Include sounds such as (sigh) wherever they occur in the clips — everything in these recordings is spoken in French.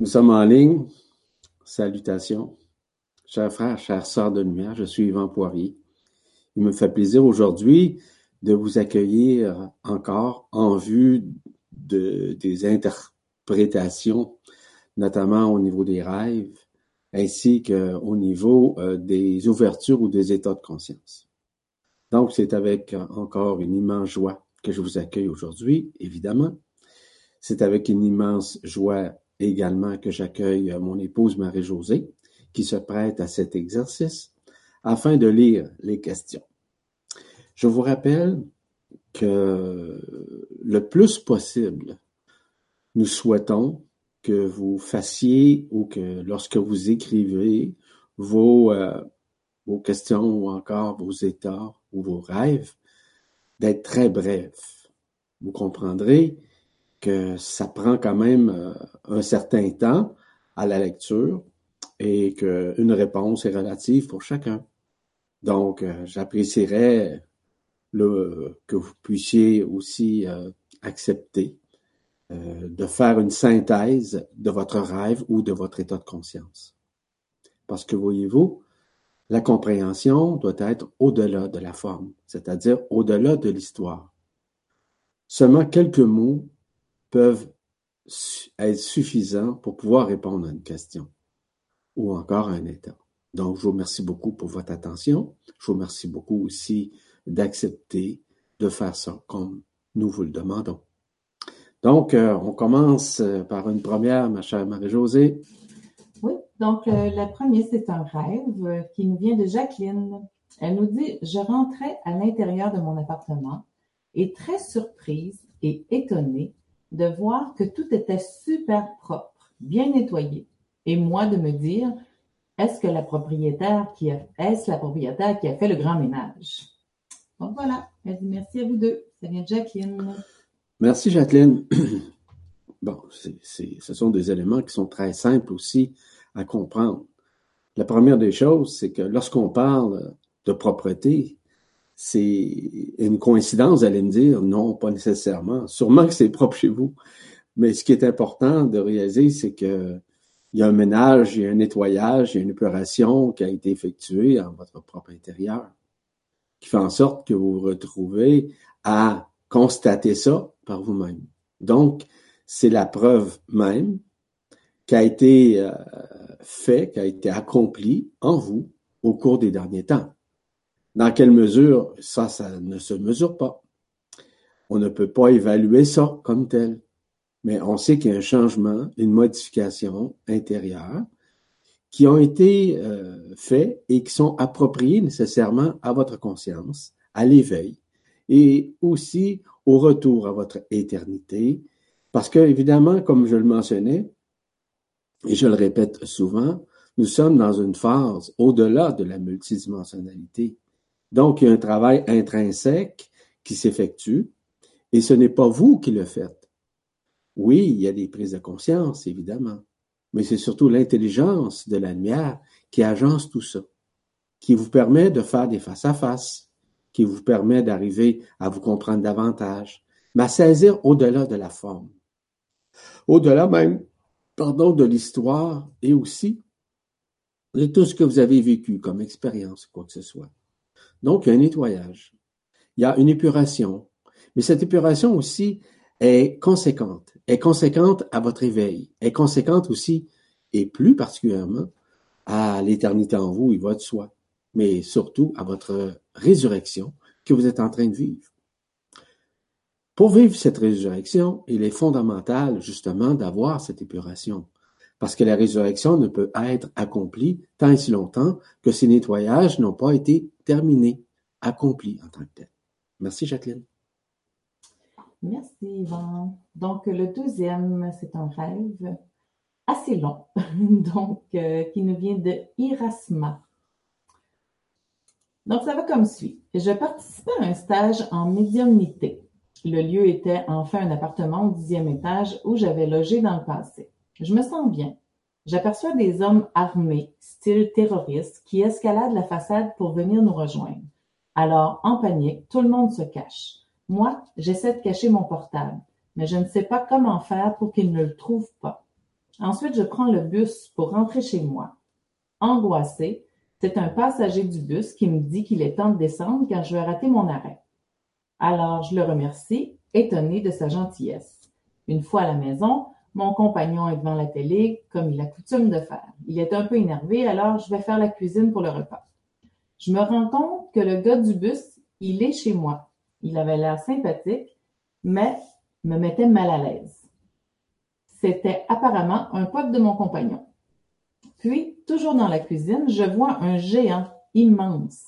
Nous sommes en ligne. Salutations. Chers frères, chères sœurs de lumière, je suis Yvan Poirier. Il me fait plaisir aujourd'hui de vous accueillir encore en vue de, des interprétations, notamment au niveau des rêves, ainsi qu'au niveau euh, des ouvertures ou des états de conscience. Donc, c'est avec encore une immense joie que je vous accueille aujourd'hui, évidemment. C'est avec une immense joie également que j'accueille euh, mon épouse Marie-Josée, qui se prête à cet exercice, afin de lire les questions. Je vous rappelle que le plus possible, nous souhaitons que vous fassiez ou que lorsque vous écrivez vos, euh, vos questions ou encore vos états ou vos rêves, d'être très brefs. Vous comprendrez que ça prend quand même euh, un certain temps à la lecture et qu'une réponse est relative pour chacun. Donc, euh, j'apprécierais que vous puissiez aussi euh, accepter de faire une synthèse de votre rêve ou de votre état de conscience. Parce que voyez-vous, la compréhension doit être au-delà de la forme, c'est-à-dire au-delà de l'histoire. Seulement quelques mots peuvent être suffisants pour pouvoir répondre à une question ou encore à un état. Donc, je vous remercie beaucoup pour votre attention. Je vous remercie beaucoup aussi d'accepter de faire ça comme nous vous le demandons. Donc, euh, on commence euh, par une première, ma chère Marie-Josée. Oui, donc euh, la première, c'est un rêve qui nous vient de Jacqueline. Elle nous dit, je rentrais à l'intérieur de mon appartement et très surprise et étonnée de voir que tout était super propre, bien nettoyé, et moi de me dire est-ce que la propriétaire qui a est-ce la propriétaire qui a fait le grand ménage? Donc voilà, merci à vous deux. Ça vient de Jacqueline. Merci Jacqueline. (clears throat) Bon, ce sont des éléments qui sont très simples aussi à comprendre. La première des choses, c'est que lorsqu'on parle de propreté, c'est une coïncidence, vous allez me dire, non, pas nécessairement. Sûrement que c'est propre chez vous. Mais ce qui est important de réaliser, c'est que il y a un ménage, il y a un nettoyage, il y a une épuration qui a été effectuée en votre propre intérieur, qui fait en sorte que vous vous retrouvez à constater ça par vous-même. Donc, c'est la preuve même qui a été euh, fait, qui a été accomplie en vous au cours des derniers temps. Dans quelle mesure, ça, ça ne se mesure pas. On ne peut pas évaluer ça comme tel. Mais on sait qu'il y a un changement, une modification intérieure qui ont été euh, faits et qui sont appropriés nécessairement à votre conscience, à l'éveil et aussi au retour à votre éternité. Parce que, évidemment, comme je le mentionnais, et je le répète souvent, nous sommes dans une phase au-delà de la multidimensionnalité. Donc, il y a un travail intrinsèque qui s'effectue et ce n'est pas vous qui le faites. Oui, il y a des prises de conscience, évidemment, mais c'est surtout l'intelligence de la lumière qui agence tout ça, qui vous permet de faire des face-à-face, qui vous permet d'arriver à vous comprendre davantage, mais à saisir au-delà de la forme, au-delà même, pardon, de l'histoire et aussi de tout ce que vous avez vécu comme expérience, quoi que ce soit. Donc, il y a un nettoyage. Il y a une épuration. Mais cette épuration aussi est conséquente. Est conséquente à votre éveil. Est conséquente aussi, et plus particulièrement, à l'éternité en vous, va de soi. Mais surtout à votre résurrection que vous êtes en train de vivre. Pour vivre cette résurrection, il est fondamental justement d'avoir cette épuration parce que la résurrection ne peut être accomplie tant et si longtemps que ces nettoyages n'ont pas été terminés, accomplis en tant que tels. Merci Jacqueline. Merci Yvan. Donc le deuxième, c'est un rêve assez long, (laughs) donc euh, qui nous vient de Irasma. Donc ça va comme suit. Je participais à un stage en médiumnité. Le lieu était enfin un appartement au dixième étage où j'avais logé dans le passé. Je me sens bien. J'aperçois des hommes armés, style terroriste, qui escaladent la façade pour venir nous rejoindre. Alors, en panique, tout le monde se cache. Moi, j'essaie de cacher mon portable, mais je ne sais pas comment faire pour qu'ils ne le trouvent pas. Ensuite, je prends le bus pour rentrer chez moi. Angoissé, c'est un passager du bus qui me dit qu'il est temps de descendre car je vais rater mon arrêt. Alors je le remercie, étonné de sa gentillesse. Une fois à la maison, mon compagnon est devant la télé, comme il a coutume de faire. Il est un peu énervé, alors je vais faire la cuisine pour le repas. Je me rends compte que le gars du bus, il est chez moi. Il avait l'air sympathique, mais me mettait mal à l'aise. C'était apparemment un pote de mon compagnon. Puis, toujours dans la cuisine, je vois un géant immense.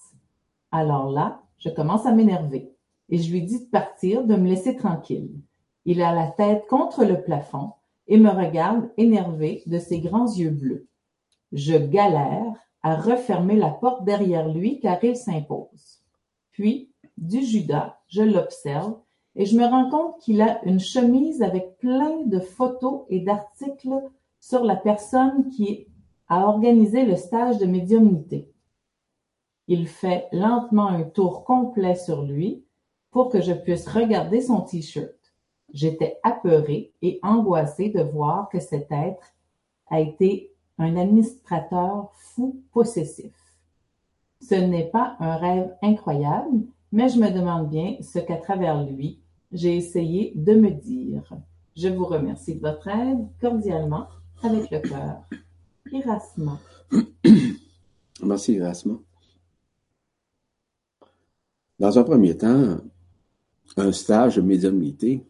Alors là, je commence à m'énerver et je lui dis de partir, de me laisser tranquille. Il a la tête contre le plafond et me regarde énervé de ses grands yeux bleus. Je galère à refermer la porte derrière lui car il s'impose. Puis, du Judas, je l'observe et je me rends compte qu'il a une chemise avec plein de photos et d'articles sur la personne qui a organisé le stage de médiumnité. Il fait lentement un tour complet sur lui pour que je puisse regarder son t-shirt. J'étais apeurée et angoissée de voir que cet être a été un administrateur fou possessif. Ce n'est pas un rêve incroyable, mais je me demande bien ce qu'à travers lui, j'ai essayé de me dire. Je vous remercie de votre aide cordialement, avec le cœur. Erasma. (coughs) Merci, Erasma. Dans un premier temps, un stage de médiumnité,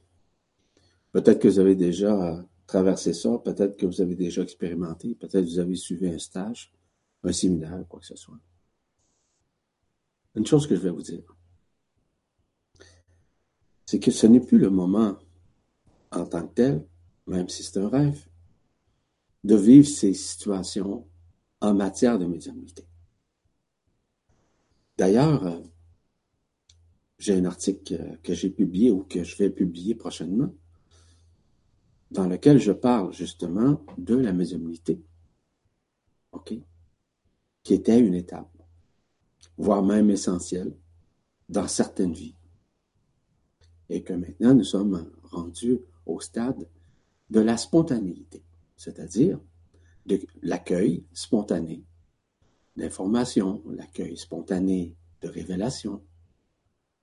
peut-être que vous avez déjà traversé ça, peut-être que vous avez déjà expérimenté, peut-être que vous avez suivi un stage, un séminaire, quoi que ce soit. Une chose que je vais vous dire, c'est que ce n'est plus le moment en tant que tel, même si c'est un rêve, de vivre ces situations en matière de médiumnité. D'ailleurs, euh, j'ai un article que j'ai publié ou que je vais publier prochainement, dans lequel je parle justement de la médiumnité, OK, qui était une étape, voire même essentielle, dans certaines vies. Et que maintenant, nous sommes rendus au stade de la spontanéité c'est-à-dire de l'accueil spontané d'informations, l'accueil spontané de révélations,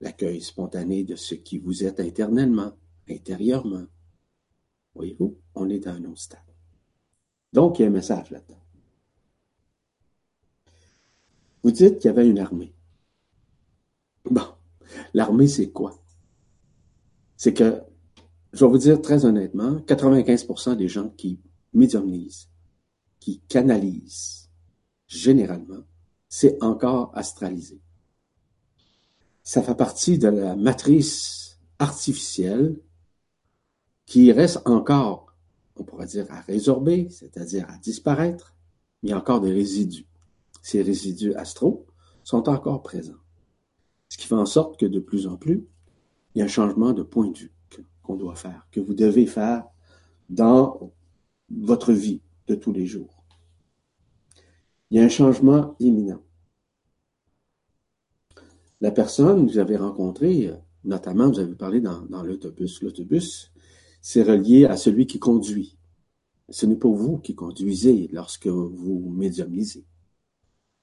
l'accueil spontané de ce qui vous êtes internellement, intérieurement. Voyez-vous, on est dans un autre stade. Donc, il y a un message là-dedans. Vous dites qu'il y avait une armée. Bon, l'armée, c'est quoi? C'est que, je vais vous dire très honnêtement, 95% des gens qui médiumnise, qui canalise, généralement, c'est encore astralisé. Ça fait partie de la matrice artificielle qui reste encore, on pourrait dire, à résorber, c'est-à-dire à disparaître, il y a encore des résidus. Ces résidus astraux sont encore présents. Ce qui fait en sorte que de plus en plus, il y a un changement de point de vue qu'on doit faire, que vous devez faire dans votre vie de tous les jours. Il y a un changement imminent. La personne que vous avez rencontrée, notamment, vous avez parlé dans, l'autobus. L'autobus, c'est relié à celui qui conduit. Ce n'est pas vous qui conduisez lorsque vous médiumisez.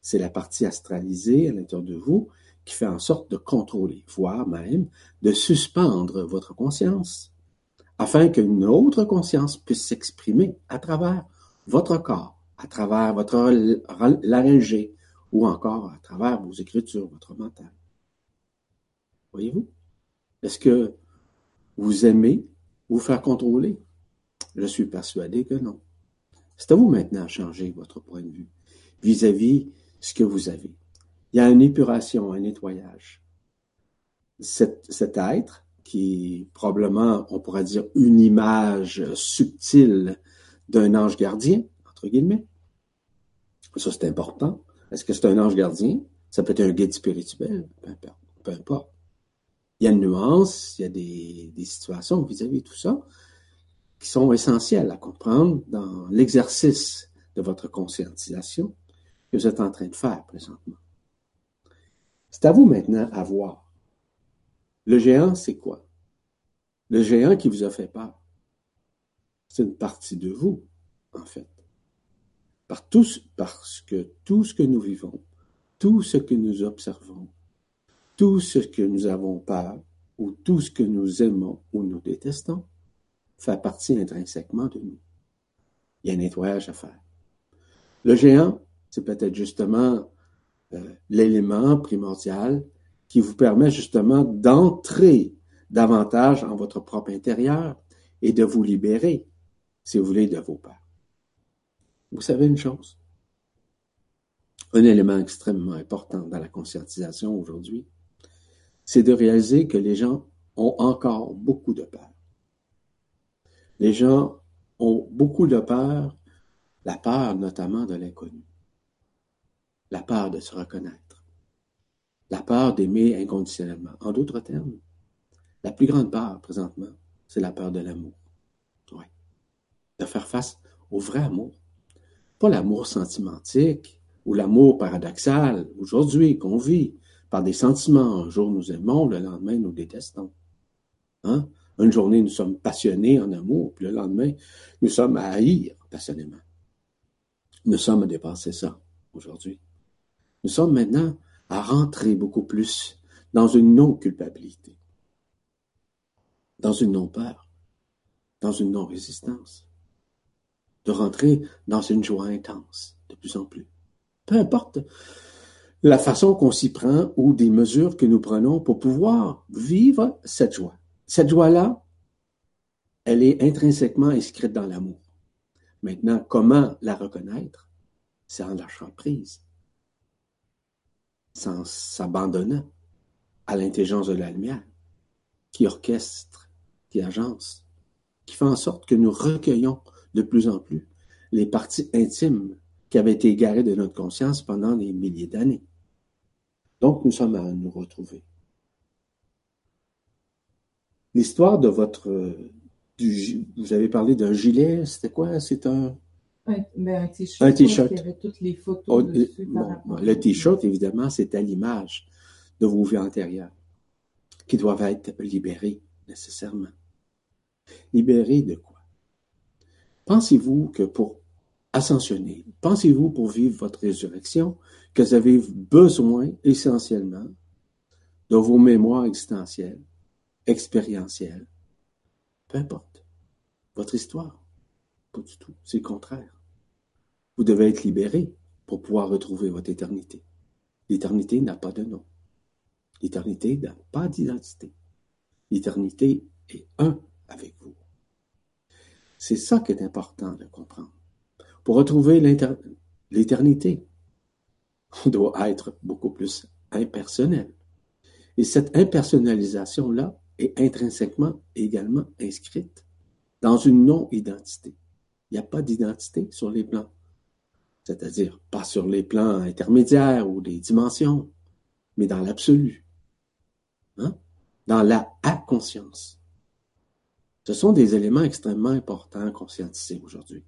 C'est la partie astralisée à l'intérieur de vous qui fait en sorte de contrôler, voire même de suspendre votre conscience afin qu'une autre conscience puisse s'exprimer à travers votre corps, à travers votre laryngée ou encore à travers vos écritures, votre mental. Voyez-vous? Est-ce que vous aimez vous faire contrôler? Je suis persuadé que non. C'est à vous maintenant à changer votre point de vue vis-à-vis ce que vous avez. Il y a une épuration, un nettoyage. Cet, cet être qui probablement, on pourrait dire, une image subtile d'un ange gardien, entre guillemets. Ça, c'est important. Est-ce que c'est un ange gardien? Ça peut être un guide spirituel, peu importe. Il y a une nuance, il y a des, situations vis-à-vis de tout ça qui sont essentielles à comprendre dans l'exercice de votre conscientisation que vous êtes en train de faire présentement. C'est à vous maintenant à voir le géant, c'est quoi? Le géant qui vous a fait peur. C'est une partie de vous. en fait. Par tout, parce que tout ce que nous vivons, tout ce que nous observons, tout ce que nous avons peur, ou tout ce que nous aimons ou nous détestons, fait partie intrinsèquement de nous. Il y a un nettoyage à faire. Le géant, c'est peut-être justement euh, l'élément primordial qui vous permet justement d'entrer davantage en votre propre intérieur et de vous libérer, si vous voulez, de vos peurs. Vous savez une chose? Un élément extrêmement important dans la conscientisation aujourd'hui, c'est de réaliser que les gens ont encore beaucoup de peur. Les gens ont beaucoup de peur, la peur notamment de l'inconnu, la peur de se reconnaître, la peur d'aimer inconditionnellement. En d'autres termes, la plus grande peur présentement, c'est la peur de l'amour. Oui. De faire face au vrai amour. Pas l'amour sentimentique ou l'amour paradoxal aujourd'hui qu'on vit par des sentiments. Un jour nous aimons, le lendemain nous détestons. Hein? Une journée nous sommes passionnés en amour, puis le lendemain nous sommes à haïr passionnément. Nous sommes à dépasser ça aujourd'hui. Nous sommes maintenant à rentrer beaucoup plus dans une non-culpabilité dans une non-peur, dans une non-résistance, de rentrer dans une joie intense de plus en plus. Peu importe la façon qu'on s'y prend ou des mesures que nous prenons pour pouvoir vivre cette joie. Cette joie-là, elle est intrinsèquement inscrite dans l'amour. Maintenant, comment la reconnaître? C'est en lâchant prise, sans s'abandonnant à l'intelligence de la lumière qui orchestre qui agence, qui fait en sorte que nous recueillons de plus en plus les parties intimes qui avaient été égarées de notre conscience pendant des milliers d'années. Donc, nous sommes à nous retrouver. L'histoire de votre... Du, vous avez parlé d'un gilet, c'était quoi? C'est un... Un, ben, t-shirt. Un t-shirt. Il y avait toutes les photos Oh, dessus. bon, le t-shirt, évidemment, c'est à l'image de vos vies antérieures qui doivent être libérées nécessairement. Libérées de quoi? Pensez-vous que pour ascensionner, pensez-vous pour vivre votre résurrection, que vous avez besoin essentiellement de vos mémoires existentielles, expérientielles, peu importe, votre histoire? Pas du tout, c'est le contraire. Vous devez être libéré pour pouvoir retrouver votre éternité. L'éternité n'a pas de nom. L'éternité n'a pas d'identité. L'éternité est un avec vous. C'est ça qui est important de comprendre. Pour retrouver l'éternité, doit être beaucoup plus impersonnel. Et cette impersonnalisation-là est intrinsèquement également inscrite dans une non-identité. Il n'y a pas d'identité sur les plans c'est-à-dire pas sur les plans intermédiaires ou les dimensions, mais dans l'absolu, hein? dans la inconscience. Ce sont des éléments extrêmement importants à conscientiser aujourd'hui.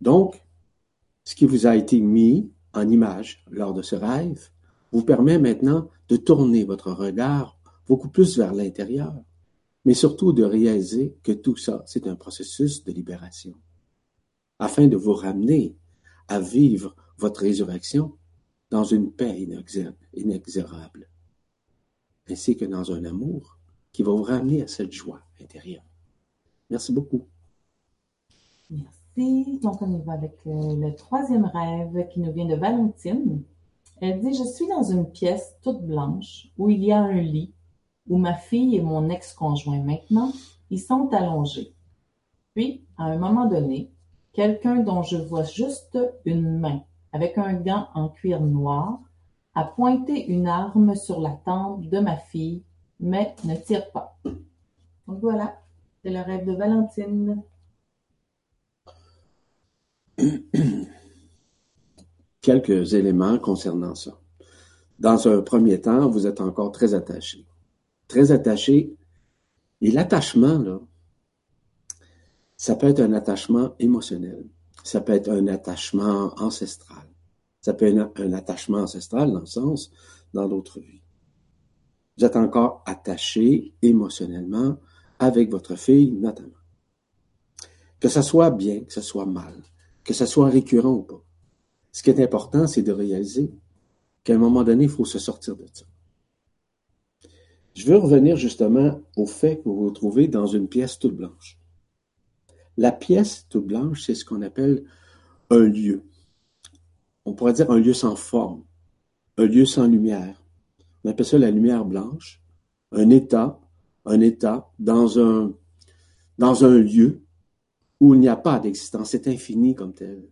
Donc, ce qui vous a été mis en image lors de ce rêve vous permet maintenant de tourner votre regard beaucoup plus vers l'intérieur, mais surtout de réaliser que tout ça, c'est un processus de libération, afin de vous ramener à vivre votre résurrection dans une paix inexor- inexorable, ainsi que dans un amour qui va vous ramener à cette joie intérieure. Merci beaucoup. Donc, on y va avec euh, le troisième rêve qui nous vient de Valentine. Elle dit, je suis dans une pièce toute blanche où il y a un lit, où ma fille et mon ex-conjoint maintenant, ils sont allongés. Puis, à un moment donné, quelqu'un dont je vois juste une main, avec un gant en cuir noir, a pointé une arme sur la tempe de ma fille, mais ne tire pas. Donc voilà, c'est le rêve de Valentine. (clears throat) Quelques éléments concernant ça. Dans un premier temps, vous êtes encore très attaché. Très attaché. Et l'attachement, là, ça peut être un attachement émotionnel. Ça peut être un attachement ancestral. Ça peut être un, attachement ancestral dans le sens, dans d'autres vies. Vous êtes encore attaché émotionnellement avec votre fille, notamment. Que ça soit bien, que ça soit mal, que ça soit récurrent ou pas. Ce qui est important, c'est de réaliser qu'à un moment donné, il faut se sortir de ça. Je veux revenir justement au fait que vous vous trouvez dans une pièce toute blanche. La pièce toute blanche, c'est ce qu'on appelle un lieu. On pourrait dire un lieu sans forme, un lieu sans lumière. On appelle ça la lumière blanche, un état, un état dans un, dans un lieu où il n'y a pas d'existence, c'est infini comme tel.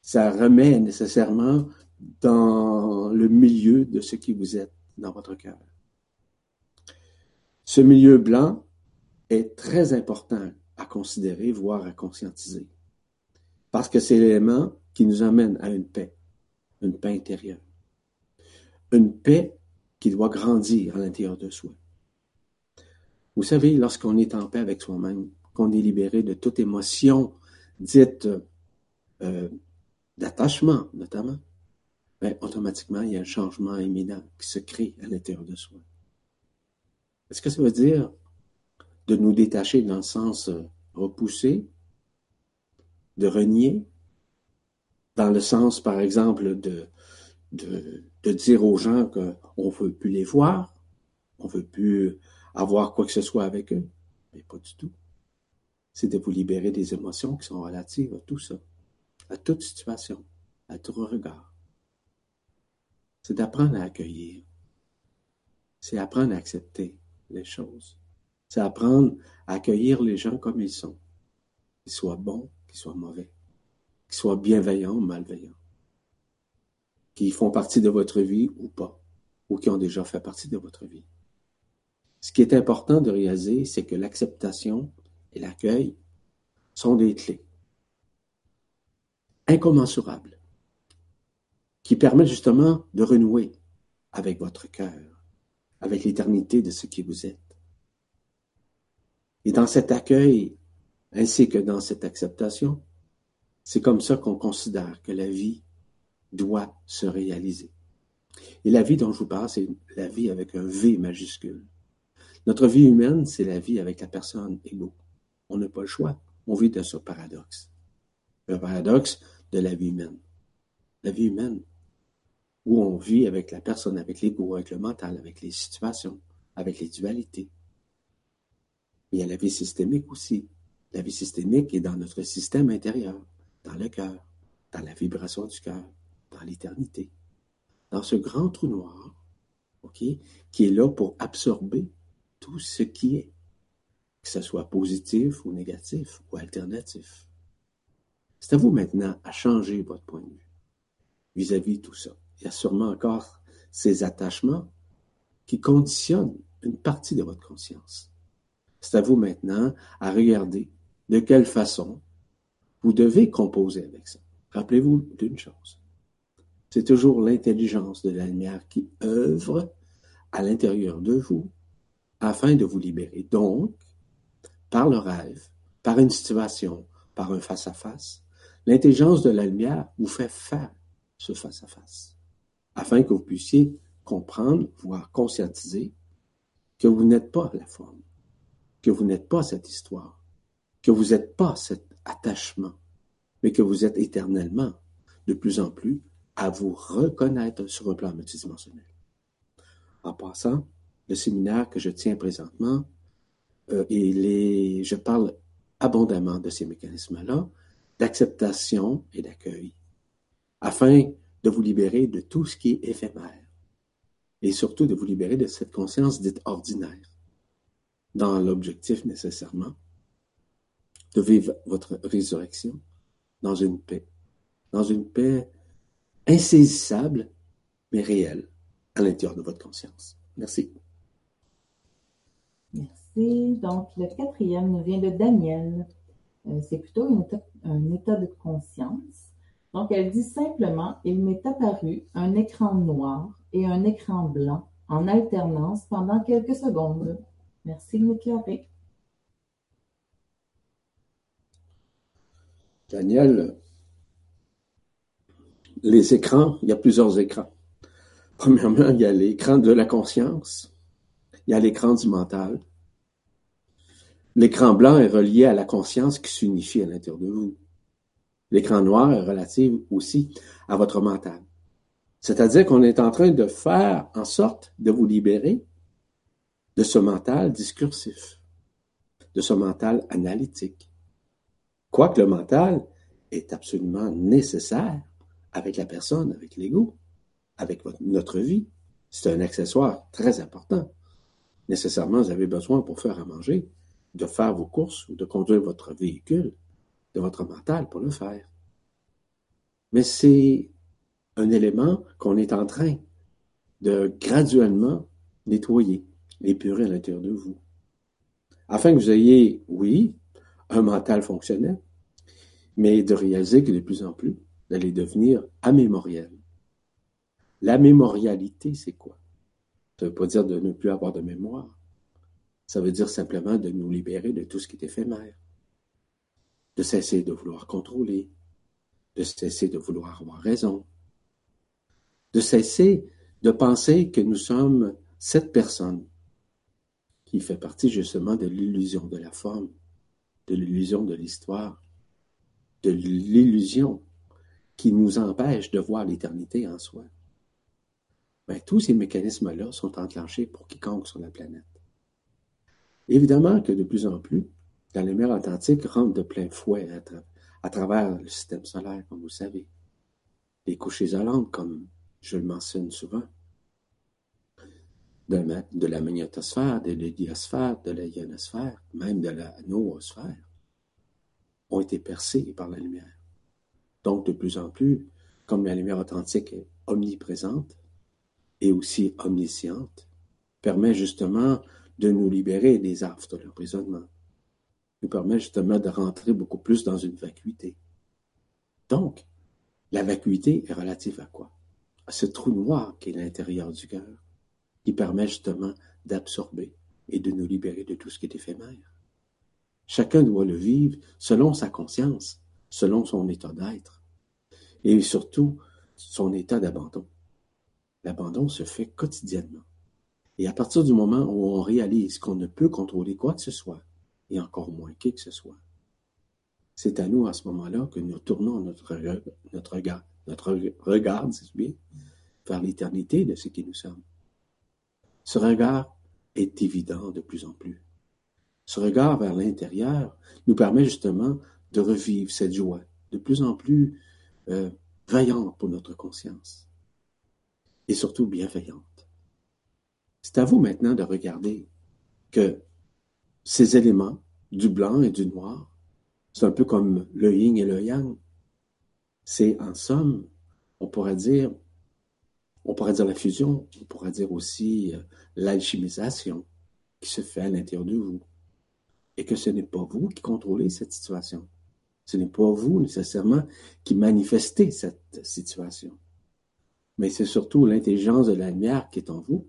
Ça remet nécessairement dans le milieu de ce qui vous êtes dans votre cœur. Ce milieu blanc est très important à considérer, voire à conscientiser. Parce que c'est l'élément qui nous amène à une paix, une paix intérieure. Une paix qui doit grandir à l'intérieur de soi. Vous savez, lorsqu'on est en paix avec soi-même, qu'on est libéré de toute émotion dite euh, d'attachement, notamment, ben, automatiquement, il y a un changement imminent qui se crée à l'intérieur de soi. Est-ce que ça veut dire de nous détacher dans le sens euh, repoussé, de renier, dans le sens, par exemple, de, de, de dire aux gens qu'on ne veut plus les voir, on ne veut plus avoir quoi que ce soit avec eux? Mais pas du tout. C'est de vous libérer des émotions qui sont relatives à tout ça, à toute situation, à tout regard. C'est d'apprendre à accueillir. C'est apprendre à accepter les choses. C'est apprendre à accueillir les gens comme ils sont, qu'ils soient bons, qu'ils soient mauvais, qu'ils soient bienveillants ou malveillants, qu'ils font partie de votre vie ou pas, ou qui ont déjà fait partie de votre vie. Ce qui est important de réaliser, c'est que l'acceptation l'accueil sont des clés incommensurables qui permettent justement de renouer avec votre cœur, avec l'éternité de ce qui vous êtes. Et dans cet accueil, ainsi que dans cette acceptation, c'est comme ça qu'on considère que la vie doit se réaliser. Et la vie dont je vous parle, c'est la vie avec un V majuscule. Notre vie humaine, c'est la vie avec la personne égaux. On n'a pas le choix. On vit de ce paradoxe. Le paradoxe de la vie humaine. La vie humaine, où on vit avec la personne, avec l'ego, avec le mental, avec les situations, avec les dualités. Il y a la vie systémique aussi. La vie systémique est dans notre système intérieur, dans le cœur, dans la vibration du cœur, dans l'éternité, dans ce grand trou noir, ok, qui est là pour absorber tout ce qui est, que ce soit positif ou négatif ou alternatif. C'est à vous maintenant à changer votre point de vue vis-à-vis -vis tout ça il y a sûrement encore ces attachements qui conditionnent une partie de votre conscience. C'est à vous maintenant à regarder de quelle façon vous devez composer avec ça. Rappelez-vous d'une chose. C'est toujours l'intelligence de la lumière qui œuvre à l'intérieur de vous afin de vous libérer. Donc, par le rêve, par une situation, par un face-à-face, l'intelligence de la lumière vous fait faire ce face-à-face afin que vous puissiez comprendre, voire conscientiser que vous n'êtes pas la forme, que vous n'êtes pas cette histoire, que vous n'êtes pas cet attachement, mais que vous êtes éternellement, de plus en plus, à vous reconnaître sur un plan multidimensionnel. En passant, le séminaire que je tiens présentement, euh, et je parle abondamment de ces mécanismes-là, d'acceptation et d'accueil, afin de vous libérer de tout ce qui est éphémère et surtout de vous libérer de cette conscience dite ordinaire dans l'objectif nécessairement de vivre votre résurrection dans une paix, dans une paix insaisissable mais réelle à l'intérieur de votre conscience. Merci. Merci. Donc, le quatrième nous vient de Daniel. Euh, c'est plutôt un état de conscience donc, elle dit simplement Il m'est apparu un écran noir et un écran blanc en alternance pendant quelques secondes. Merci de m'éclairer. Daniel, les écrans, il y a plusieurs écrans. Premièrement, il y a l'écran de la conscience, il y a l'écran du mental. L'écran blanc est relié à la conscience qui s'unifie à l'intérieur de vous. L'écran noir est relatif aussi à votre mental. C'est-à-dire qu'on est en train de faire en sorte de vous libérer de ce mental discursif, de ce mental analytique. Quoique le mental est absolument nécessaire avec la personne, avec l'ego, avec notre vie. C'est un accessoire très important. Nécessairement, vous avez besoin pour faire à manger, de faire vos courses ou de conduire votre véhicule, de votre mental pour le faire. Mais c'est un élément qu'on est en train de graduellement nettoyer, épurer à l'intérieur de vous. Afin que vous ayez, oui, un mental fonctionnel, mais de réaliser que de plus en plus, vous allez devenir amémoriel. La mémorialité, c'est quoi? Ça ne veut pas dire de ne plus avoir de mémoire. Ça veut dire simplement de nous libérer de tout ce qui est éphémère, de cesser de vouloir contrôler, de cesser de vouloir avoir raison, de cesser de penser que nous sommes cette personne qui fait partie justement de l'illusion de la forme, de l'illusion de l'histoire, de l'illusion qui nous empêche de voir l'éternité en soi. Ben, tous ces mécanismes-là sont enclenchés pour quiconque sur la planète. Évidemment que de plus en plus, la lumière authentique rentre de plein fouet à, travers le système solaire, comme vous savez. Les couches isolantes, comme je le mentionne souvent, de la, de la magnétosphère, de l'héliosphère, de la ionosphère, même de la noosphère, ont été percées par la lumière. Donc, de plus en plus, comme la lumière authentique est omniprésente et aussi omnisciente, permet justement de nous libérer des affres de l'emprisonnement, nous permet justement de rentrer beaucoup plus dans une vacuité. Donc, la vacuité est relative à quoi? À ce trou noir qui est l'intérieur du cœur, qui permet justement d'absorber et de nous libérer de tout ce qui est éphémère. Chacun doit le vivre selon sa conscience, selon son état d'être, et surtout son état d'abandon. L'abandon se fait quotidiennement. Et à partir du moment où on réalise qu'on ne peut contrôler quoi que ce soit, et encore moins qui que ce soit, c'est à nous à ce moment-là que nous tournons notre, notre regard, notre regard, vers l'éternité de ce qui nous sommes. Ce regard est évident de plus en plus. Ce regard vers l'intérieur nous permet justement de revivre cette joie de plus en plus euh, vaillante pour notre conscience et surtout bienveillante. C'est à vous maintenant de regarder que ces éléments du blanc et du noir, c'est un peu comme le yin et le yang. C'est en somme, on pourrait dire, on pourrait dire la fusion, on pourrait dire aussi euh, l'alchimisation qui se fait à l'intérieur de vous. Et que ce n'est pas vous qui contrôlez cette situation. Ce n'est pas vous nécessairement qui manifestez cette situation. Mais c'est surtout l'intelligence de la lumière qui est en vous,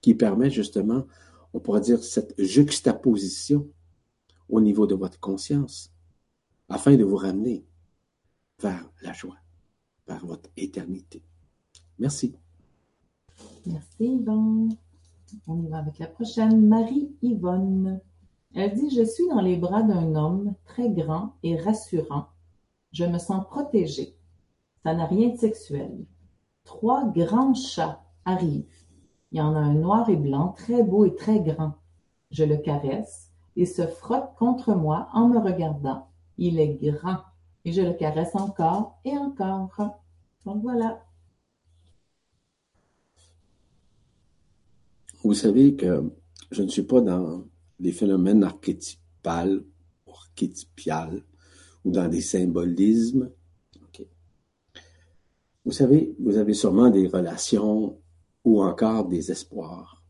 qui permet justement, on pourrait dire, cette juxtaposition au niveau de votre conscience, afin de vous ramener vers la joie, vers votre éternité. Merci. Merci Yvonne. On y va avec la prochaine. Marie-Yvonne. Elle dit, je suis dans les bras d'un homme très grand et rassurant. Je me sens protégée. Ça n'a rien de sexuel. Trois grands chats arrivent. Il y en a un noir et blanc, très beau et très grand. Je le caresse et se frotte contre moi en me regardant. Il est grand et je le caresse encore et encore. Donc voilà. Vous savez que je ne suis pas dans des phénomènes archétypales, archétypiales ou dans des symbolismes. Vous savez, vous avez sûrement des relations ou encore des espoirs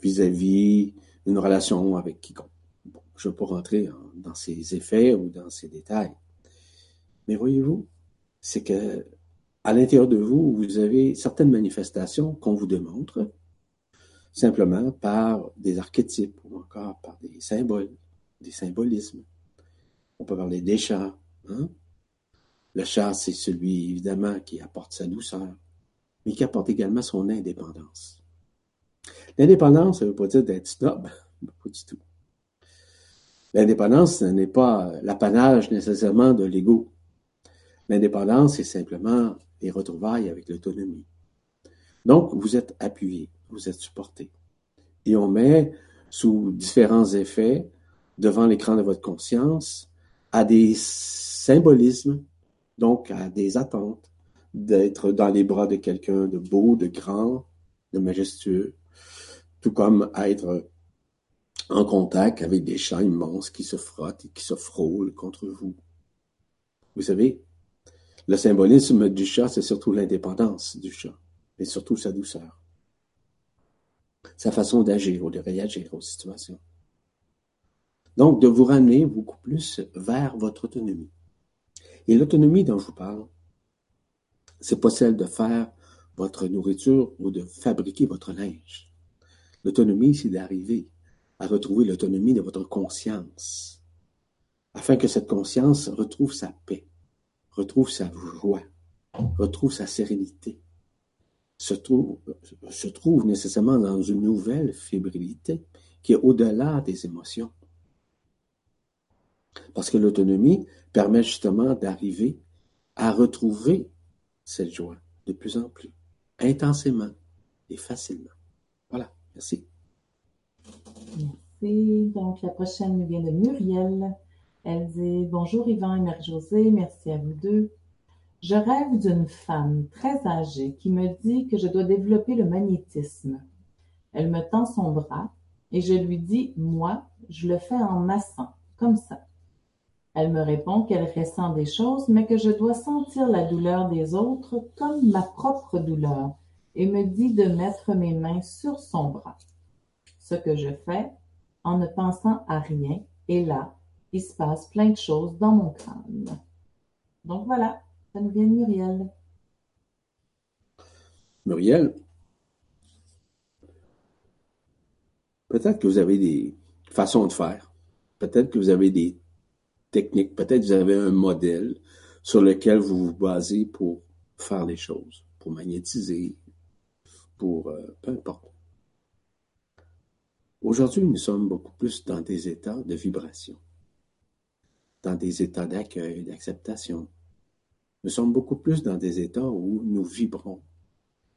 vis-à-vis d'une relation avec quiconque. je ne vais pas rentrer dans ces effets ou dans ces détails. Mais voyez-vous, c'est que à l'intérieur de vous, vous avez certaines manifestations qu'on vous démontre simplement par des archétypes ou encore par des symboles, des symbolismes. On peut parler des chats. Hein? Le chat, c'est celui, évidemment, qui apporte sa douceur, mais qui apporte également son indépendance. L'indépendance, ça ne veut pas dire d'être snob, (laughs) pas du tout. L'indépendance, ce n'est pas l'apanage nécessairement de l'ego. L'indépendance, c'est simplement les retrouvailles avec l'autonomie. Donc, vous êtes appuyé, vous êtes supporté. Et on met sous différents effets devant l'écran de votre conscience à des symbolismes, donc à des attentes d'être dans les bras de quelqu'un de beau, de grand, de majestueux, tout comme être en contact avec des chats immenses qui se frottent et qui se frôlent contre vous. Vous savez, le symbolisme du chat, c'est surtout l'indépendance du chat, et surtout sa douceur, sa façon d'agir ou de réagir aux situations. Donc, de vous ramener beaucoup plus vers votre autonomie. Et l'autonomie dont je vous parle, c'est pas celle de faire votre nourriture ou de fabriquer votre linge. L'autonomie, c'est d'arriver à retrouver l'autonomie de votre conscience, afin que cette conscience retrouve sa paix, retrouve sa joie, retrouve sa sérénité, se trouve, se trouve nécessairement dans une nouvelle fébrilité qui est au-delà des émotions. Parce que l'autonomie permet justement d'arriver à retrouver cette joie de plus en plus, intensément et facilement. Voilà, merci. Merci. Donc, la prochaine vient de Muriel. Elle dit Bonjour Yvan et Marie-Josée, merci à vous deux. Je rêve d'une femme très âgée qui me dit que je dois développer le magnétisme. Elle me tend son bras et je lui dis Moi, je le fais en massant, comme ça. Elle me répond qu'elle ressent des choses, mais que je dois sentir la douleur des autres comme ma propre douleur, et me dit de mettre mes mains sur son bras. Ce que je fais, en ne pensant à rien, et là, il se passe plein de choses dans mon crâne. Donc voilà, ça nous vient de Muriel. Muriel, peut-être que vous avez des façons de faire, peut-être que vous avez des techniques, peut-être vous avez un modèle sur lequel vous vous basez pour faire les choses, pour magnétiser, pour euh, peu importe. Aujourd'hui, nous sommes beaucoup plus dans des états de vibration, dans des états d'accueil, d'acceptation. Nous sommes beaucoup plus dans des états où nous vibrons.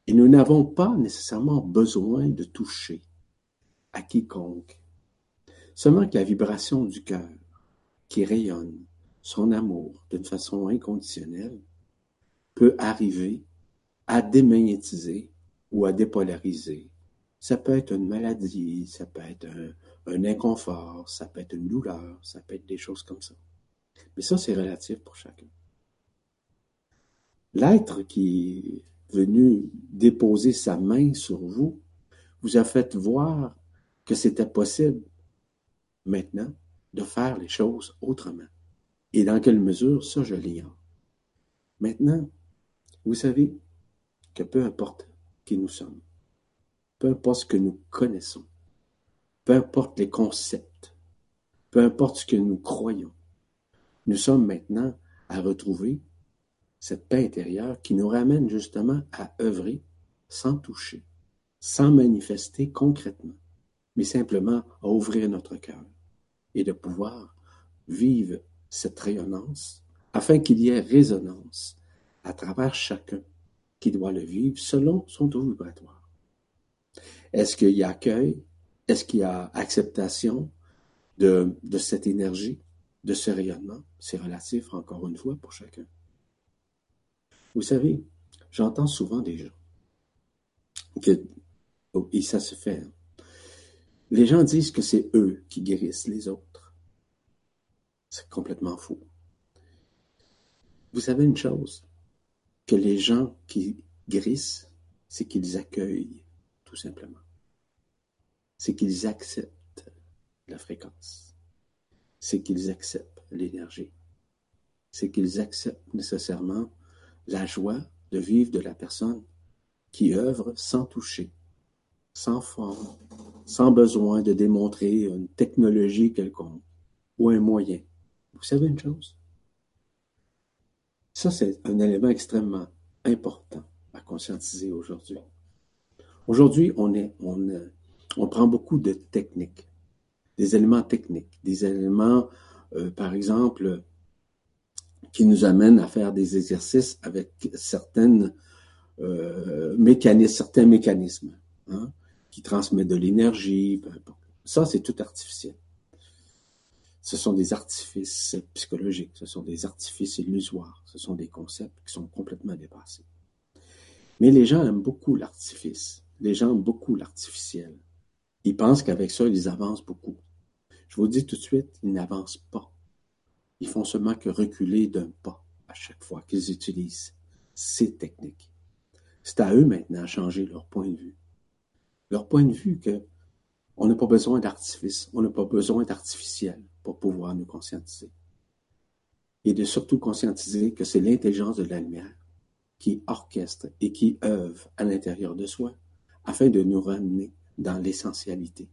Et nous n'avons pas nécessairement besoin de toucher à quiconque. Seulement que la vibration du cœur, qui rayonne son amour d'une façon inconditionnelle, peut arriver à démagnétiser ou à dépolariser ça peut être une maladie, ça peut être un, inconfort, ça peut être une douleur, ça peut être des choses comme ça. Mais ça, c'est relatif pour chacun. L'être qui est venu déposer sa main sur vous vous a fait voir que c'était possible maintenant de faire les choses autrement. Et dans quelle mesure, ça, je l'ignore. Maintenant, vous savez que peu importe qui nous sommes, peu importe ce que nous connaissons, peu importe les concepts, peu importe ce que nous croyons, nous sommes maintenant à retrouver cette paix intérieure qui nous ramène justement à œuvrer sans toucher, sans manifester concrètement, mais simplement à ouvrir notre cœur et de pouvoir vivre cette rayonnance afin qu'il y ait résonance à travers chacun qui doit le vivre selon son taux vibratoire. Est-ce qu'il y a accueil? Est-ce qu'il y a acceptation de, cette énergie, de ce rayonnement? C'est relatif, encore une fois, pour chacun. Vous savez, j'entends souvent des gens que, oh, et ça se fait, hein. Les gens disent que c'est eux qui guérissent les autres. C'est complètement faux. Vous savez une chose, que les gens qui guérissent, c'est qu'ils accueillent tout simplement. C'est qu'ils acceptent la fréquence. C'est qu'ils acceptent l'énergie. C'est qu'ils acceptent nécessairement la joie de vivre de la personne qui œuvre sans toucher, sans forme, sans besoin de démontrer une technologie quelconque ou un moyen. Vous savez une chose? Ça, c'est un élément extrêmement important à conscientiser aujourd'hui. Aujourd'hui, on, est, on, on prend beaucoup de techniques. des éléments techniques, des éléments, euh, par exemple, qui nous amènent à faire des exercices avec certaines euh, certains mécanismes, hein, qui transmettent de l'énergie. Ça, c'est tout artificiel. Ce sont des artifices psychologiques, ce sont des artifices illusoires, ce sont des concepts qui sont complètement dépassés. Mais les gens aiment beaucoup l'artifice, les gens aiment beaucoup l'artificiel. Ils pensent qu'avec ça, ils avancent beaucoup. Je vous dis tout de suite, ils n'avancent pas. Ils font seulement que reculer d'un pas à chaque fois qu'ils utilisent ces techniques. C'est à eux maintenant à changer leur point de vue. Leur point de vue que on n'a pas besoin d'artifice, on n'a pas besoin d'artificiel pour pouvoir nous conscientiser. Et de surtout conscientiser que c'est l'intelligence de la lumière qui orchestre et qui œuvre à l'intérieur de soi afin de nous ramener dans l'essentialité,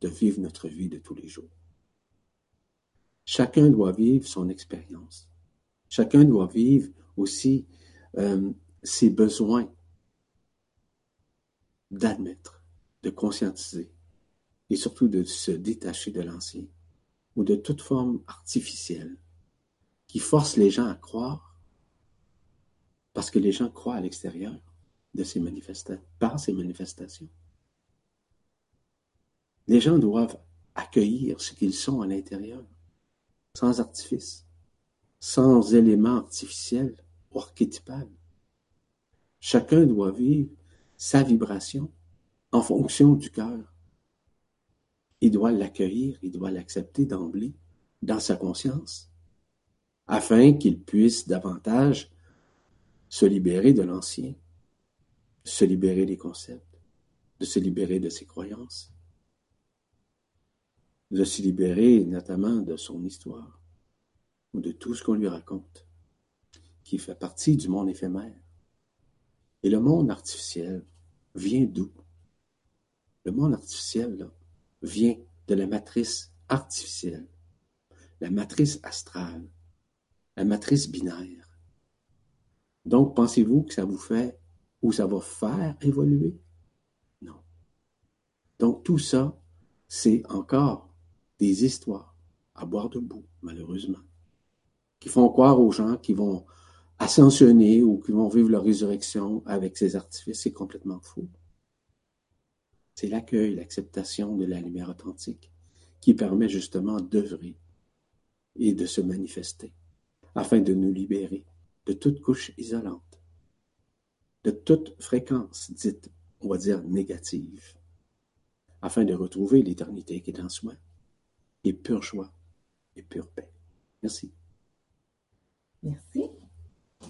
de vivre notre vie de tous les jours. Chacun doit vivre son expérience. Chacun doit vivre aussi euh, ses besoins d'admettre, de conscientiser et surtout de se détacher de l'ancien ou de toute forme artificielle qui force les gens à croire parce que les gens croient à l'extérieur de ces manifestations, par ces manifestations. Les gens doivent accueillir ce qu'ils sont à l'intérieur, sans artifice, sans éléments artificiels ou archétypal. Chacun doit vivre sa vibration en fonction du cœur. Il doit l'accueillir, il doit l'accepter d'emblée dans sa conscience, afin qu'il puisse davantage se libérer de l'ancien, se libérer des concepts, de se libérer de ses croyances, de se libérer notamment de son histoire ou de tout ce qu'on lui raconte, qui fait partie du monde éphémère. Et le monde artificiel vient d'où? Le monde artificiel vient de la matrice artificielle, la matrice astrale, la matrice binaire. Donc, pensez-vous que ça vous fait ou ça va faire évoluer? Non. Donc, tout ça, c'est encore des histoires à boire debout, malheureusement, qui font croire aux gens qui vont ascensionner ou qui vont vivre leur résurrection avec ces artifices. C'est complètement faux. C'est l'accueil, l'acceptation de la lumière authentique qui permet justement d'œuvrer et de se manifester afin de nous libérer de toute couche isolante, de toute fréquence dite, on va dire, négative, afin de retrouver l'éternité qui est en soi et pure joie et pure paix. Merci. Merci.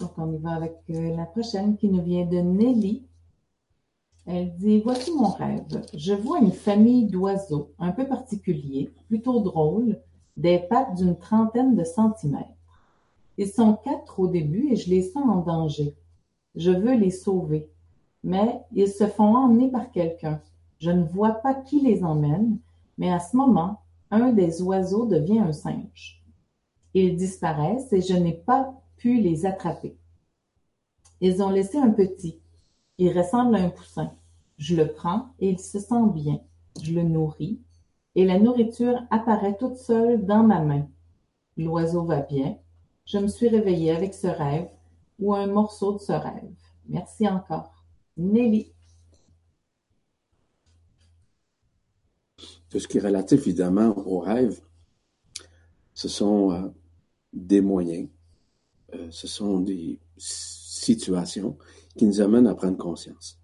Donc, on y va avec euh, la prochaine qui nous vient de Nelly. Elle dit Voici mon rêve. Je vois une famille d'oiseaux un peu particuliers, plutôt drôles, des pattes d'une trentaine de centimètres. Ils sont quatre au début et je les sens en danger. Je veux les sauver, mais ils se font emmener par quelqu'un. Je ne vois pas qui les emmène, mais à ce moment, un des oiseaux devient un singe. Ils disparaissent et je n'ai pas pu les attraper. Ils ont laissé un petit. Il ressemble à un poussin. Je le prends et il se sent bien. Je le nourris et la nourriture apparaît toute seule dans ma main. L'oiseau va bien. Je me suis réveillée avec ce rêve ou un morceau de ce rêve. Merci encore. Nelly. Tout ce qui est relatif évidemment au rêve, ce sont euh, des moyens, euh, ce sont des situations qui nous amènent à prendre conscience.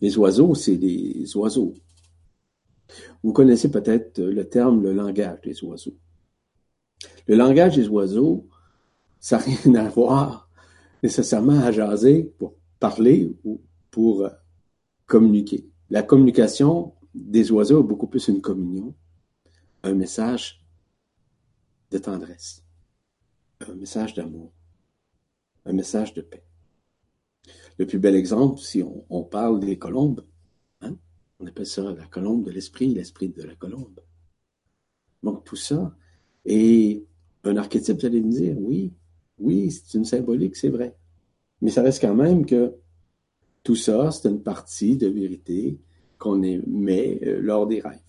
Les oiseaux, c'est des oiseaux. Vous connaissez peut-être le terme le langage des oiseaux. Le langage des oiseaux, ça n'a rien à voir nécessairement à jaser pour parler ou pour communiquer. La communication des oiseaux est beaucoup plus une communion, un message de tendresse, un message d'amour, un message de paix. Le plus bel exemple, si on, parle des colombes, hein, on appelle ça la colombe de l'esprit, l'esprit de la colombe. Donc tout ça est un archétype, vous allez me dire, oui, oui, c'est une symbolique, c'est vrai. Mais ça reste quand même que tout ça, c'est une partie de vérité qu'on émet euh, lors des rêves.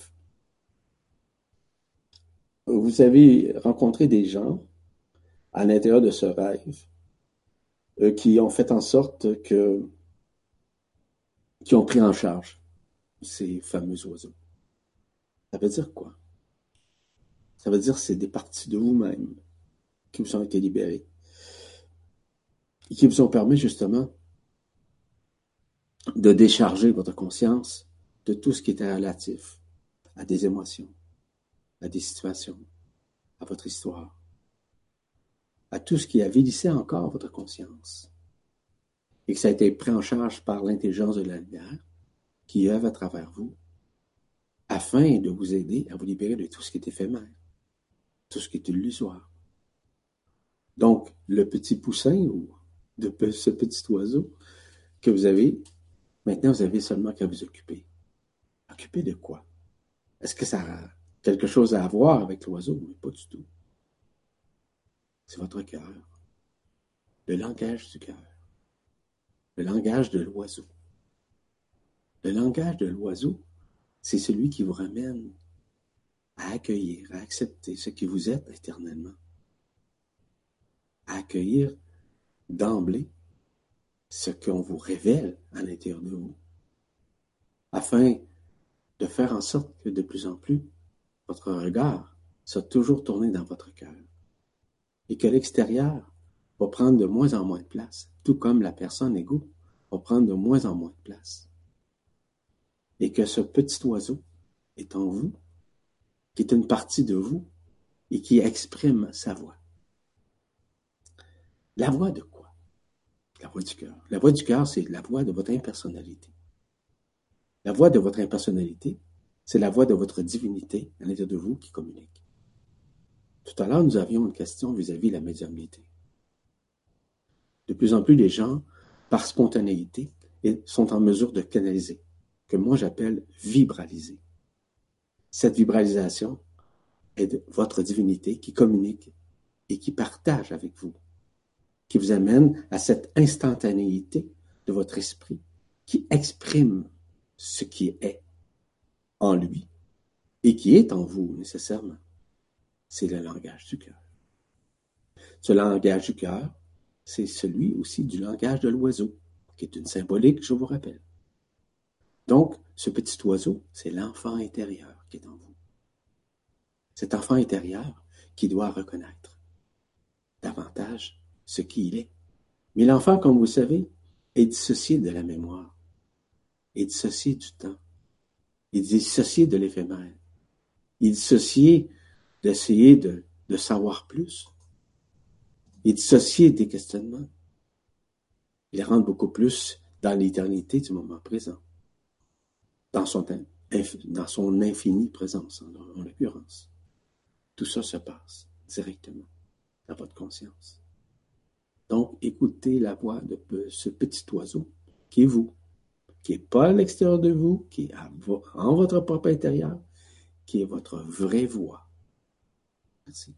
vous avez rencontré des gens à l'intérieur de ce rêve qui ont fait en sorte que, qui ont pris en charge ces fameux oiseaux. Ça veut dire quoi? Ça veut dire que c'est des parties de vous-même qui vous ont été libérées et qui vous ont permis justement de décharger votre conscience de tout ce qui était relatif à des émotions, à des situations, à votre histoire, à tout ce qui avilissait encore votre conscience. Et que ça a été pris en charge par l'intelligence de la lumière qui œuvre à travers vous afin de vous aider à vous libérer de tout ce qui est éphémère, tout ce qui est illusoire. Donc, le petit poussin ou de ce petit oiseau que vous avez, maintenant vous avez seulement qu'à vous occuper. Occuper de quoi? Est-ce que ça a quelque chose à voir avec l'oiseau? Mais pas du tout. C'est votre cœur. Le langage du cœur. Le langage de l'oiseau. Le langage de l'oiseau, c'est celui qui vous ramène à accueillir, à accepter ce qui vous êtes éternellement. À accueillir d'emblée ce qu'on vous révèle à l'intérieur de vous, afin de faire en sorte que de plus en plus, votre regard soit toujours tourné dans votre cœur et que l'extérieur va prendre de moins en moins de place, tout comme la personne égaux va prendre de moins en moins de place. Et que ce petit oiseau est en vous, qui est une partie de vous et qui exprime sa voix. La voix de quoi? La voix du cœur. La voix du cœur, c'est la voix de votre impersonnalité. La voix de votre impersonnalité, c'est la voix de votre divinité à l'intérieur de vous qui communique. Tout à l'heure, nous avions une question vis-à-vis de la médiumnité. De plus en plus, les gens, par spontanéité, sont en mesure de canaliser, que moi j'appelle vibraliser. Cette vibralisation est de votre divinité qui communique et qui partage avec vous, qui vous amène à cette instantanéité de votre esprit qui exprime ce qui est en lui et qui est en vous nécessairement. C'est le langage du cœur. Ce langage du cœur, c'est celui aussi du langage de l'oiseau, qui est une symbolique, je vous rappelle. Donc, ce petit oiseau, c'est l'enfant intérieur qui est en vous. Cet enfant intérieur qui doit reconnaître davantage ce qu'il est. Mais l'enfant, comme vous savez, est dissocié de la mémoire est dissocié du temps. Est dissocié de l'éphémère. Est dissocié d'essayer de, savoir plus. Il est dissocié des questionnements. Il rentre beaucoup plus dans l'éternité du moment présent, dans son, dans infinie présence, en, en l'occurrence. Tout ça se passe directement dans votre conscience. Donc, écoutez la voix de ce petit oiseau qui est vous qui n'est pas à l'extérieur de vous, qui est en votre propre intérieur, qui est votre vraie voix. Merci.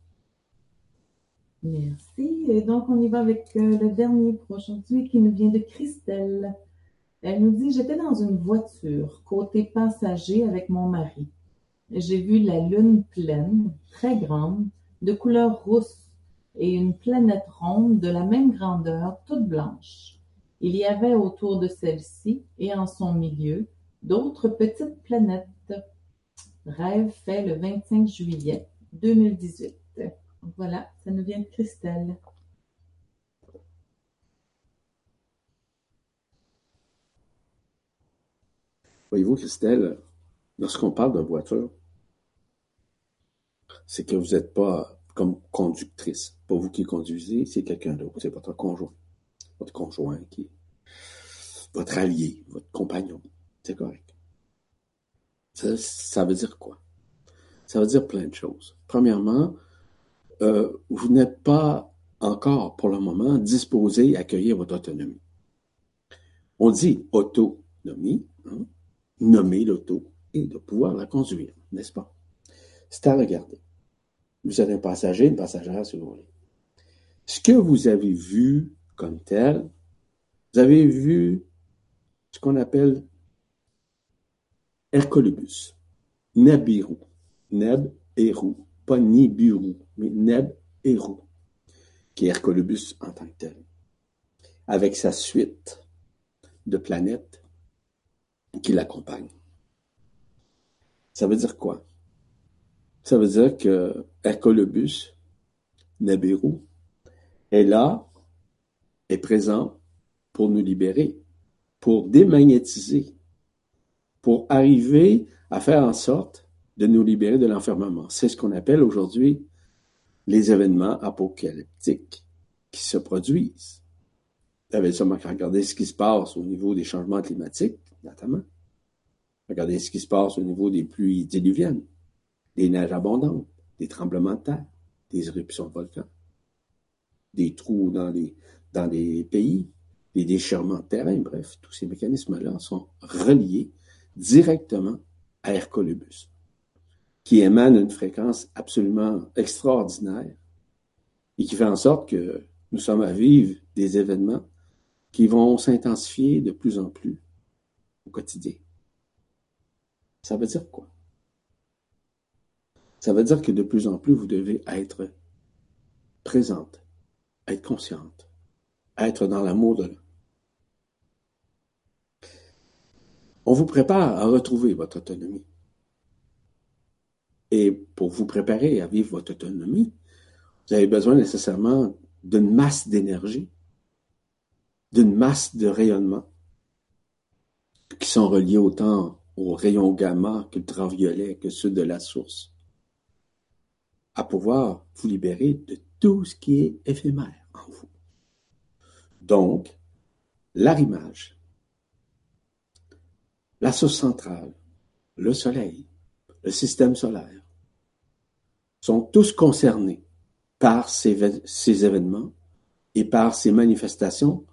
Merci. Et donc, on y va avec euh, le dernier pour aujourd'hui qui nous vient de Christelle. Elle nous dit, j'étais dans une voiture, côté passager avec mon mari. J'ai vu la lune pleine, très grande, de couleur rousse, et une planète ronde de la même grandeur, toute blanche. Il y avait autour de celle-ci, et en son milieu, d'autres petites planètes. Rêve fait le 25 juillet 2018. Voilà, ça nous vient de Christelle. Voyez-vous, Christelle, lorsqu'on parle de voiture, c'est que vous n'êtes pas comme conductrice. Pas vous qui conduisez, c'est quelqu'un d'autre, c'est votre conjoint votre conjoint, qui votre allié, votre compagnon. C'est correct. Ça, ça, veut dire quoi? Ça veut dire plein de choses. Premièrement, euh, vous n'êtes pas encore, pour le moment, disposé à accueillir votre autonomie. On dit autonomie, hein, nommer l'auto et de pouvoir la conduire, n'est-ce pas? C'est à regarder. Vous êtes un passager, une passagère, si vous voulez. Ce que vous avez vu comme tel. Vous avez vu ce qu'on appelle Hercolibus, Nebiru, Neb, Eru, pas Nibiru, mais Neb Eru, qui est Hercolubus en tant que tel, avec sa suite de planètes qui l'accompagnent. Ça veut dire quoi? Ça veut dire que Hercolubus, Neberu, est là, est présent pour nous libérer, pour démagnétiser, pour arriver à faire en sorte de nous libérer de l'enfermement. C'est ce qu'on appelle aujourd'hui les événements apocalyptiques qui se produisent. Vous avez seulement qu'à regarder ce qui se passe au niveau des changements climatiques, notamment. Regardez ce qui se passe au niveau des pluies diluviennes, des neiges abondantes, des tremblements de terre, des éruptions de des trous dans les, pays, des déchirements de terrain, bref, tous ces mécanismes-là sont reliés directement à Hercolubus, qui émane une fréquence absolument extraordinaire et qui fait en sorte que nous sommes à vivre des événements qui vont s'intensifier de plus en plus au quotidien. Ça veut dire quoi? Ça veut dire que de plus en plus, vous devez être présente, être consciente, être dans l'amour de l'homme. On vous prépare à retrouver votre autonomie. Et pour vous préparer à vivre votre autonomie, vous avez besoin nécessairement d'une masse d'énergie, d'une masse de rayonnement qui sont reliés autant aux rayons gamma qu'ultraviolets que ceux de la source, à pouvoir vous libérer de tout ce qui est éphémère en vous. Donc, l'arrimage, la source centrale, le soleil, le système solaire, sont tous concernés par ces, événements et par ces manifestations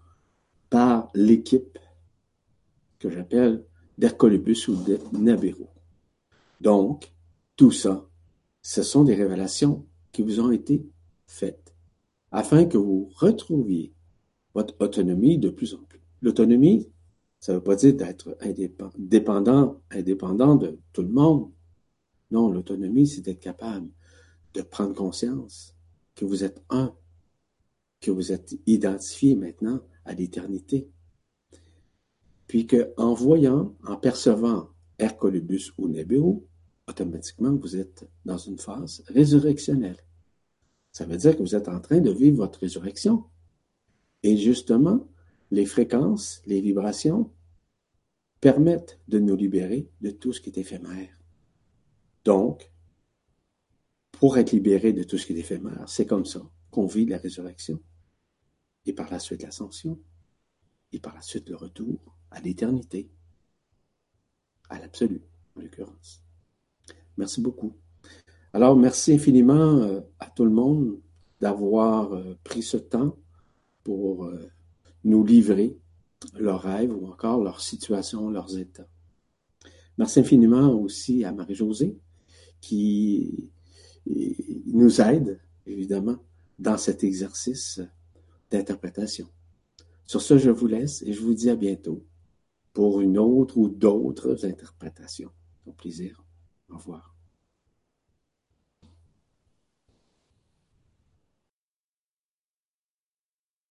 par l'équipe que j'appelle d'Hercolubus ou de Nabiru. Donc, tout ça, ce sont des révélations qui vous ont été faites afin que vous retrouviez votre autonomie de plus en plus. L'autonomie, ça ne veut pas dire d'être indépendant, indépendant de tout le monde. Non, l'autonomie, c'est d'être capable de prendre conscience que vous êtes un, que vous êtes identifié maintenant à l'éternité. Puis que, en voyant, en percevant Hercolubus ou Nebu, automatiquement, vous êtes dans une phase résurrectionnelle. Ça veut dire que vous êtes en train de vivre votre résurrection. Et justement, les fréquences, les vibrations permettent de nous libérer de tout ce qui est éphémère. Donc, pour être libéré de tout ce qui est éphémère, c'est comme ça qu'on vit la résurrection. Et par la suite l'ascension. Et par la suite le retour à l'éternité. À l'absolu, en l'occurrence. Merci beaucoup. Alors, merci infiniment euh, à tout le monde d'avoir euh, pris ce temps pour euh, nous livrer leurs rêves ou encore leur situation, leurs états. Merci infiniment aussi à Marie-Josée qui nous aide, évidemment, dans cet exercice d'interprétation. Sur ce, je vous laisse et je vous dis à bientôt pour une autre ou d'autres interprétations. Au plaisir. Au revoir.